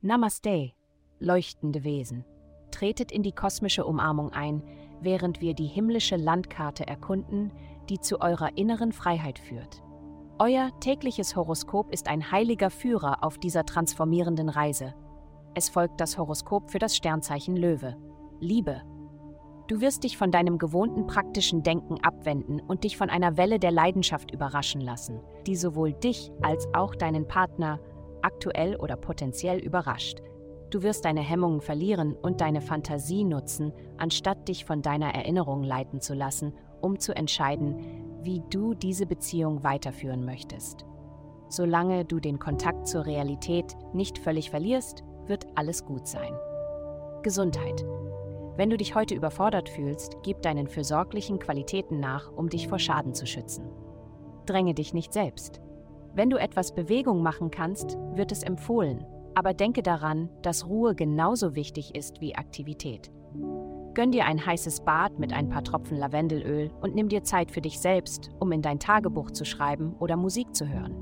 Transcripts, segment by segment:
Namaste, leuchtende Wesen. Tretet in die kosmische Umarmung ein, während wir die himmlische Landkarte erkunden, die zu eurer inneren Freiheit führt. Euer tägliches Horoskop ist ein heiliger Führer auf dieser transformierenden Reise. Es folgt das Horoskop für das Sternzeichen Löwe. Liebe. Du wirst dich von deinem gewohnten praktischen Denken abwenden und dich von einer Welle der Leidenschaft überraschen lassen, die sowohl dich als auch deinen Partner aktuell oder potenziell überrascht. Du wirst deine Hemmungen verlieren und deine Fantasie nutzen, anstatt dich von deiner Erinnerung leiten zu lassen, um zu entscheiden, wie du diese Beziehung weiterführen möchtest. Solange du den Kontakt zur Realität nicht völlig verlierst, wird alles gut sein. Gesundheit. Wenn du dich heute überfordert fühlst, gib deinen fürsorglichen Qualitäten nach, um dich vor Schaden zu schützen. Dränge dich nicht selbst. Wenn du etwas Bewegung machen kannst, wird es empfohlen, aber denke daran, dass Ruhe genauso wichtig ist wie Aktivität. Gönn dir ein heißes Bad mit ein paar Tropfen Lavendelöl und nimm dir Zeit für dich selbst, um in dein Tagebuch zu schreiben oder Musik zu hören.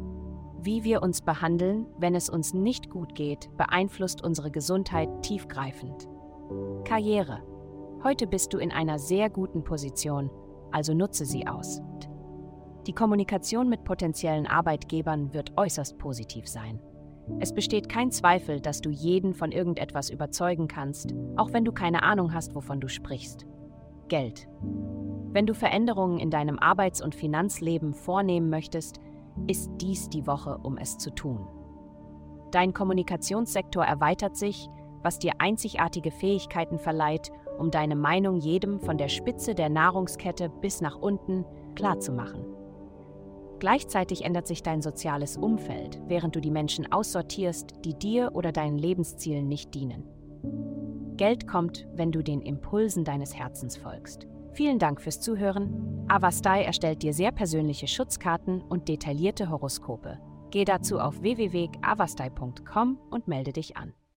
Wie wir uns behandeln, wenn es uns nicht gut geht, beeinflusst unsere Gesundheit tiefgreifend. Karriere. Heute bist du in einer sehr guten Position, also nutze sie aus. Die Kommunikation mit potenziellen Arbeitgebern wird äußerst positiv sein. Es besteht kein Zweifel, dass du jeden von irgendetwas überzeugen kannst, auch wenn du keine Ahnung hast, wovon du sprichst. Geld. Wenn du Veränderungen in deinem Arbeits- und Finanzleben vornehmen möchtest, ist dies die Woche, um es zu tun. Dein Kommunikationssektor erweitert sich, was dir einzigartige Fähigkeiten verleiht, um deine Meinung jedem von der Spitze der Nahrungskette bis nach unten klarzumachen. Gleichzeitig ändert sich dein soziales Umfeld, während du die Menschen aussortierst, die dir oder deinen Lebenszielen nicht dienen. Geld kommt, wenn du den Impulsen deines Herzens folgst. Vielen Dank fürs Zuhören. Avastai erstellt dir sehr persönliche Schutzkarten und detaillierte Horoskope. Geh dazu auf www.avastai.com und melde dich an.